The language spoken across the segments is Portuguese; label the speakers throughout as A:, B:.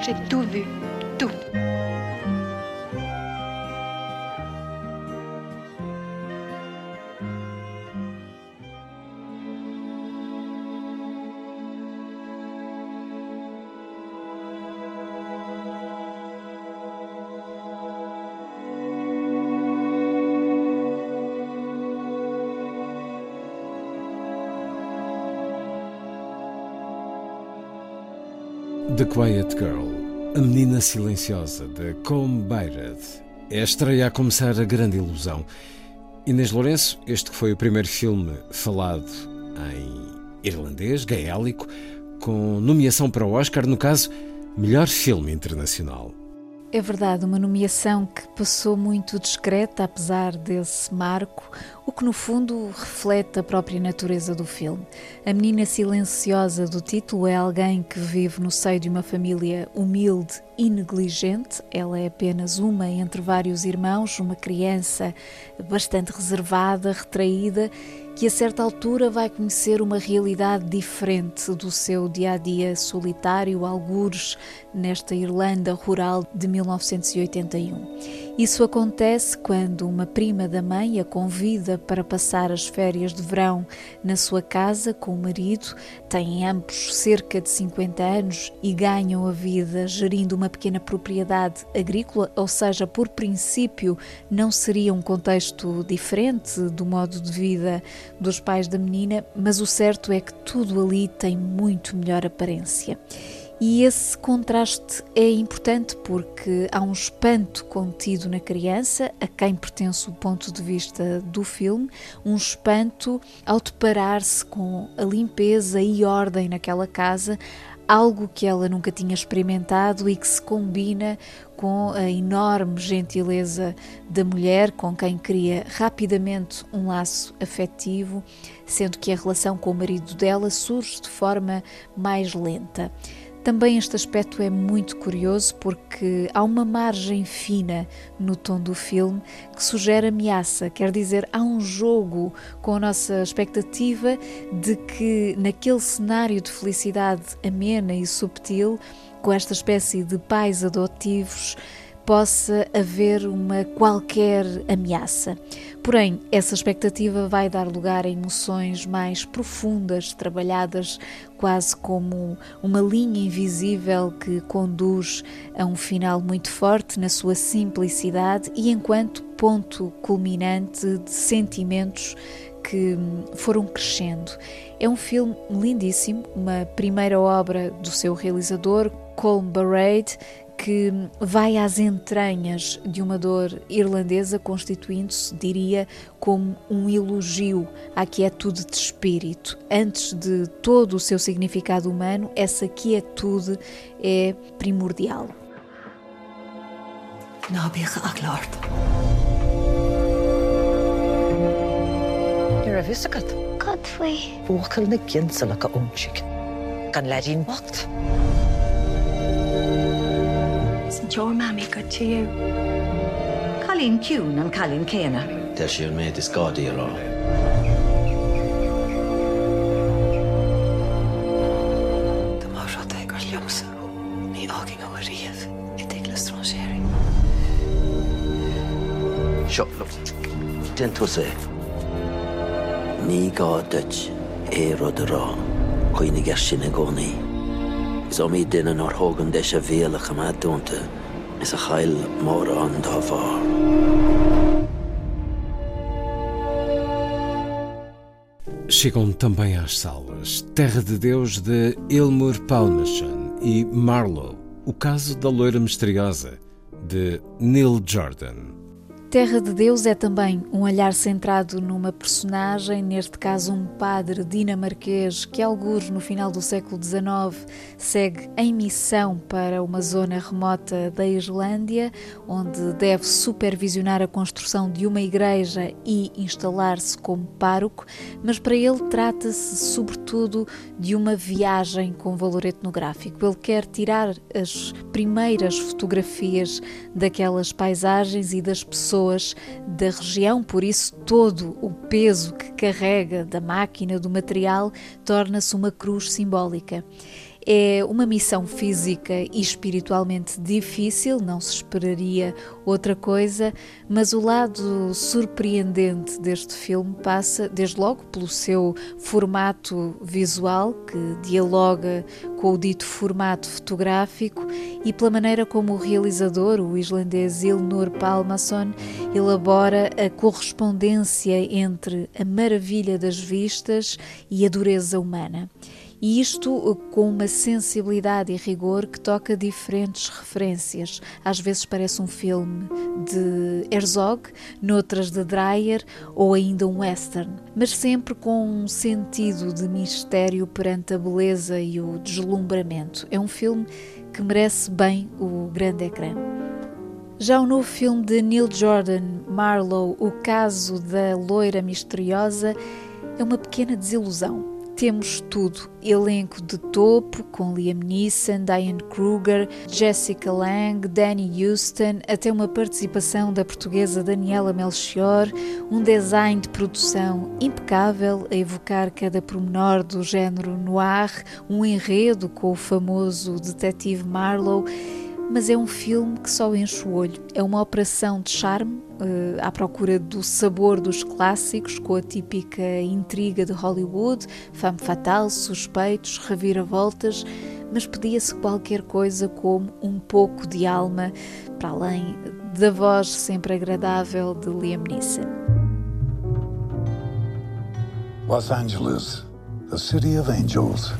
A: J'ai tout vu, tout.
B: The Quiet Girl, A Menina Silenciosa, de Com Bayred, é a estreia a começar a grande ilusão. Inês Lourenço, este que foi o primeiro filme falado em irlandês, gaélico, com nomeação para o Oscar, no caso, melhor filme internacional.
C: É verdade, uma nomeação que passou muito discreta, apesar desse marco, o que no fundo reflete a própria natureza do filme. A menina silenciosa do título é alguém que vive no seio de uma família humilde e negligente. Ela é apenas uma entre vários irmãos, uma criança bastante reservada, retraída que a certa altura vai conhecer uma realidade diferente do seu dia a dia solitário, algures nesta Irlanda rural de 1981. Isso acontece quando uma prima da mãe a convida para passar as férias de verão na sua casa com o marido. Têm ambos cerca de 50 anos e ganham a vida gerindo uma pequena propriedade agrícola, ou seja, por princípio, não seria um contexto diferente do modo de vida dos pais da menina, mas o certo é que tudo ali tem muito melhor aparência. E esse contraste é importante porque há um espanto contido na criança, a quem pertence o ponto de vista do filme, um espanto ao deparar-se com a limpeza e ordem naquela casa, algo que ela nunca tinha experimentado e que se combina com a enorme gentileza da mulher com quem cria rapidamente um laço afetivo, sendo que a relação com o marido dela surge de forma mais lenta. Também este aspecto é muito curioso porque há uma margem fina no tom do filme que sugere ameaça, quer dizer, há um jogo com a nossa expectativa de que naquele cenário de felicidade amena e subtil, com esta espécie de pais adotivos, possa haver uma qualquer ameaça. Porém, essa expectativa vai dar lugar a emoções mais profundas, trabalhadas quase como uma linha invisível que conduz a um final muito forte na sua simplicidade e enquanto ponto culminante de sentimentos que foram crescendo. É um filme lindíssimo, uma primeira obra do seu realizador, Colm Barrade, que vai às entranhas de uma dor irlandesa, constituindo-se, diria, como um elogio à quietude de espírito. Antes de todo o seu significado humano, essa quietude é primordial.
D: Godfrey.
E: Le go ómsig. Gan ledín bocht.
A: Isn't your mammy good to you?
E: Calín ciún an calín céna.
F: Der siúr méid is gádaí ará.
E: Tá má seo gur leomsa. Ní ágin ó riamh i d le stráséing.
F: Seo Den tú sé. Ní gá deit é rud ará chuoine gas sin na gcónaí. Is ó mí duine ár thugan de a bhéalacha má dúnta is a an.
B: Chegam também às salas Terra de Deus de Ilmur Palmerson e Marlowe, o caso da loira misteriosa de Neil Jordan.
C: Terra de Deus é também um olhar centrado numa personagem, neste caso um padre dinamarquês que, alguns no final do século XIX, segue em missão para uma zona remota da Islândia, onde deve supervisionar a construção de uma igreja e instalar-se como pároco, mas para ele trata-se sobretudo de uma viagem com valor etnográfico. Ele quer tirar as primeiras fotografias daquelas paisagens e das pessoas pessoas da região, por isso todo o peso que carrega da máquina, do material, torna-se uma cruz simbólica. É uma missão física e espiritualmente difícil, não se esperaria outra coisa, mas o lado surpreendente deste filme passa, desde logo, pelo seu formato visual, que dialoga com o dito formato fotográfico, e pela maneira como o realizador, o islandês Ilnur Palmason, elabora a correspondência entre a maravilha das vistas e a dureza humana e isto com uma sensibilidade e rigor que toca diferentes referências. Às vezes parece um filme de Herzog, noutras de Dreyer ou ainda um western, mas sempre com um sentido de mistério perante a beleza e o deslumbramento. É um filme que merece bem o grande ecrã. Já o novo filme de Neil Jordan, Marlowe, O Caso da Loira Misteriosa, é uma pequena desilusão temos tudo. Elenco de topo com Liam Neeson, Diane Kruger, Jessica Lange, Danny Houston, até uma participação da portuguesa Daniela Melchior, um design de produção impecável a evocar cada pormenor do género noir, um enredo com o famoso detetive Marlowe mas é um filme que só enche o olho. É uma operação de charme uh, à procura do sabor dos clássicos, com a típica intriga de Hollywood, fame fatal, suspeitos, reviravoltas, mas pedia-se qualquer coisa como um pouco de alma, para além da voz sempre agradável de Liam Neeson.
G: Los Angeles, the city of angels.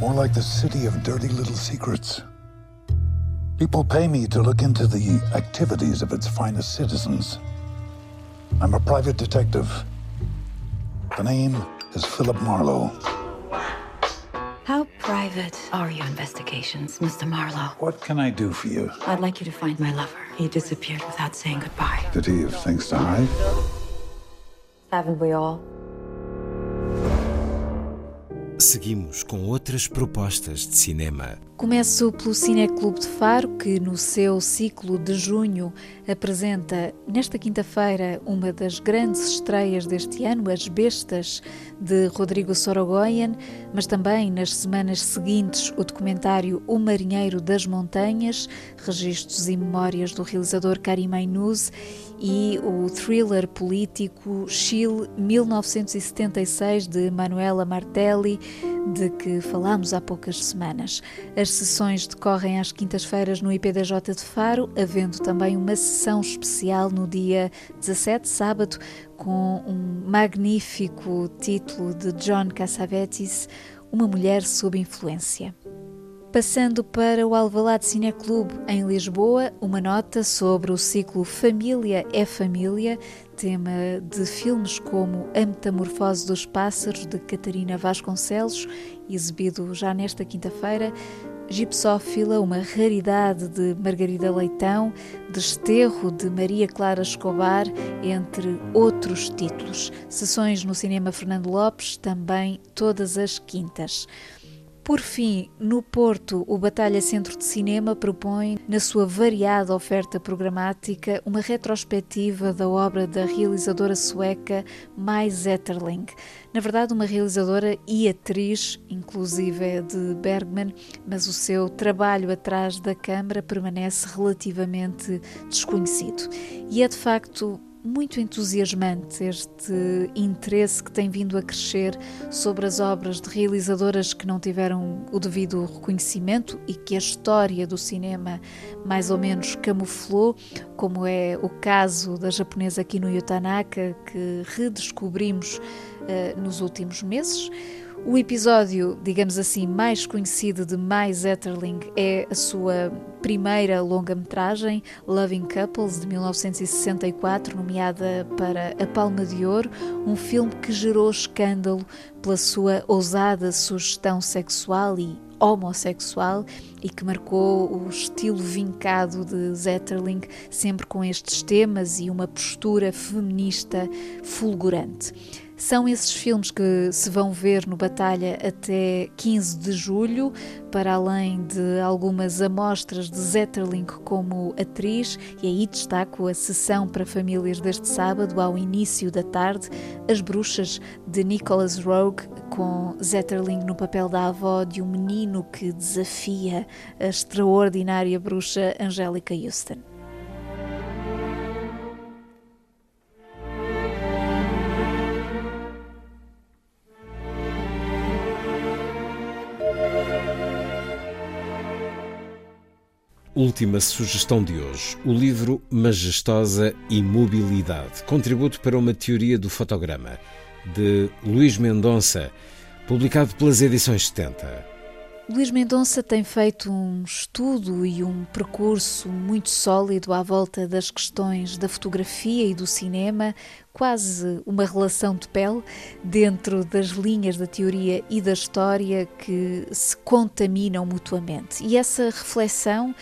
G: More like the city of dirty little secrets. People pay me to look into the activities of its finest citizens. I'm a private detective. The name is Philip Marlowe.
H: How private are your investigations, Mr. Marlowe?
G: What can I do for you?
H: I'd like you to find my lover. He disappeared without saying goodbye.
G: Did he have things to hide?
H: Haven't we all?
B: Seguimos com outras propostas de cinema.
C: Começo pelo Cineclube de Faro, que no seu ciclo de junho apresenta nesta quinta-feira uma das grandes estreias deste ano, As Bestas, de Rodrigo Sorogoyen, mas também nas semanas seguintes o documentário O Marinheiro das Montanhas, registros e memórias do realizador Karim Ainuz e o thriller político Chile 1976 de Manuela Martelli, de que falámos há poucas semanas. As sessões decorrem às quintas-feiras no IPDJ de Faro, havendo também uma sessão especial no dia 17, sábado, com um magnífico título de John Cassavetes, Uma Mulher sob Influência. Passando para o Alvalade Cineclube em Lisboa, uma nota sobre o ciclo Família é Família, tema de filmes como A Metamorfose dos Pássaros, de Catarina Vasconcelos, exibido já nesta quinta-feira, Gipsófila, uma raridade de Margarida Leitão, Desterro de Maria Clara Escobar, entre outros títulos. Sessões no Cinema Fernando Lopes, também todas as quintas. Por fim, no Porto, o Batalha Centro de Cinema propõe, na sua variada oferta programática, uma retrospectiva da obra da realizadora sueca Mai Zetterling. Na verdade, uma realizadora e atriz, inclusive é de Bergman, mas o seu trabalho atrás da câmara permanece relativamente desconhecido. E é de facto muito entusiasmante este interesse que tem vindo a crescer sobre as obras de realizadoras que não tiveram o devido reconhecimento e que a história do cinema mais ou menos camuflou, como é o caso da japonesa Kinuyo Tanaka, que redescobrimos uh, nos últimos meses. O episódio, digamos assim, mais conhecido de Mais Etterling é a sua primeira longa-metragem, Loving Couples, de 1964, nomeada para a Palma de Ouro, um filme que gerou escândalo pela sua ousada sugestão sexual e homossexual e que marcou o estilo vincado de Zetterling, sempre com estes temas e uma postura feminista fulgurante. São esses filmes que se vão ver no Batalha até 15 de julho, para além de algumas amostras de Zetterling como atriz, e aí destaco a sessão para famílias deste sábado, ao início da tarde, As Bruxas, de Nicholas Rogue, com Zetterling no papel da avó de um menino que desafia a extraordinária bruxa Angélica Houston.
B: Última sugestão de hoje: o livro Majestosa Imobilidade Contributo para uma Teoria do Fotograma, de Luís Mendonça, publicado pelas edições 70.
C: Luís Mendonça tem feito um estudo e um percurso muito sólido à volta das questões da fotografia e do cinema, quase uma relação de pele dentro das linhas da teoria e da história que se contaminam mutuamente. E essa reflexão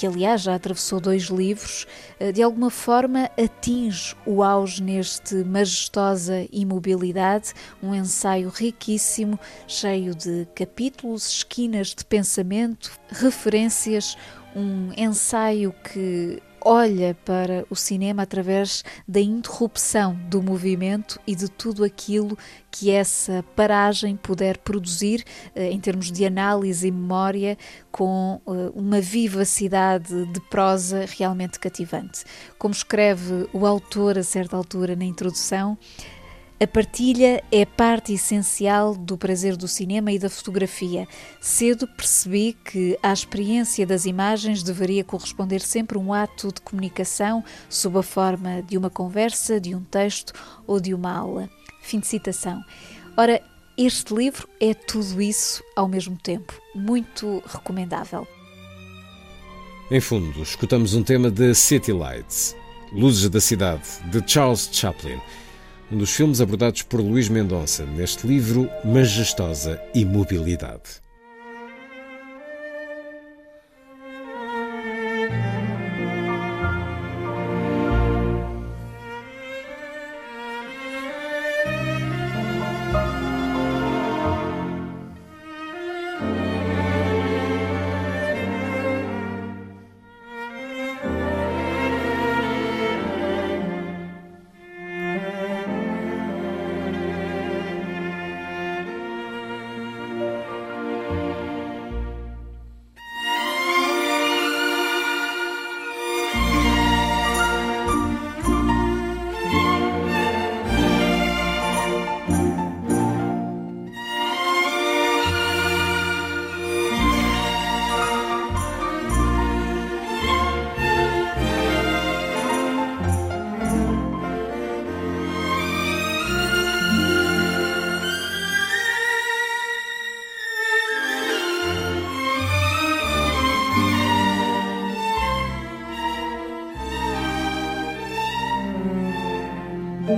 C: que aliás já atravessou dois livros, eh, de alguma forma atinge o auge neste Majestosa Imobilidade, um ensaio riquíssimo, cheio de capítulos, esquinas de pensamento, referências, um ensaio que olha para o cinema através da interrupção do movimento e de tudo aquilo que essa paragem puder produzir eh, em termos de análise e memória, com eh, uma vivacidade de prosa realmente cativante. Como escreve o autor a certa altura na introdução, a partilha é parte essencial do prazer do cinema e da fotografia. Cedo percebi que à experiência das imagens deveria corresponder sempre um ato de comunicação sob a forma de uma conversa, de um texto ou de uma aula. Fim de citação. Ora, este livro é tudo isso ao mesmo tempo. Muito recomendável.
B: Em fundo, escutamos um tema de City Lights, Luzes da Cidade, de Charles Chaplin um dos filmes abordados por Luís Mendonça neste livro Majestosa Imobilidade.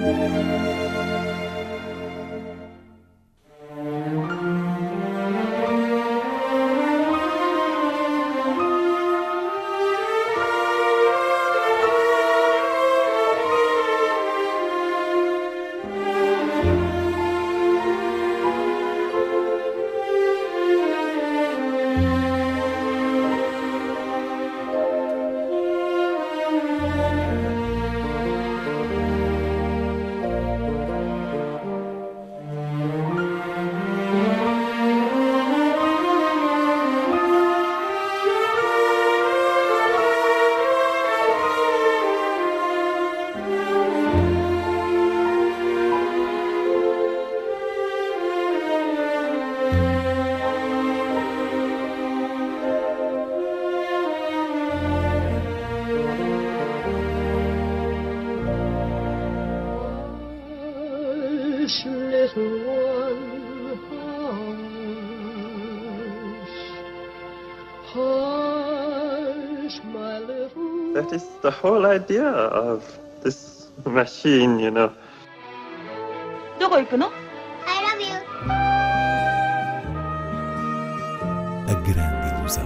I: Música That is the whole idea of this machine, you know.
J: どこ行くの
D: I love you.
K: A grande ilusão.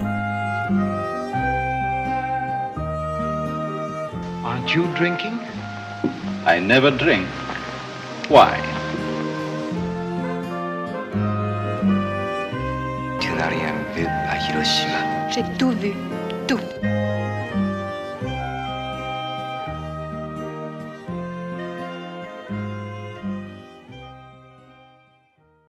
L: Aren't you drinking? I never drink. Why?
M: Tu n'as rien vu à Hiroshima.
A: J'ai tout vu.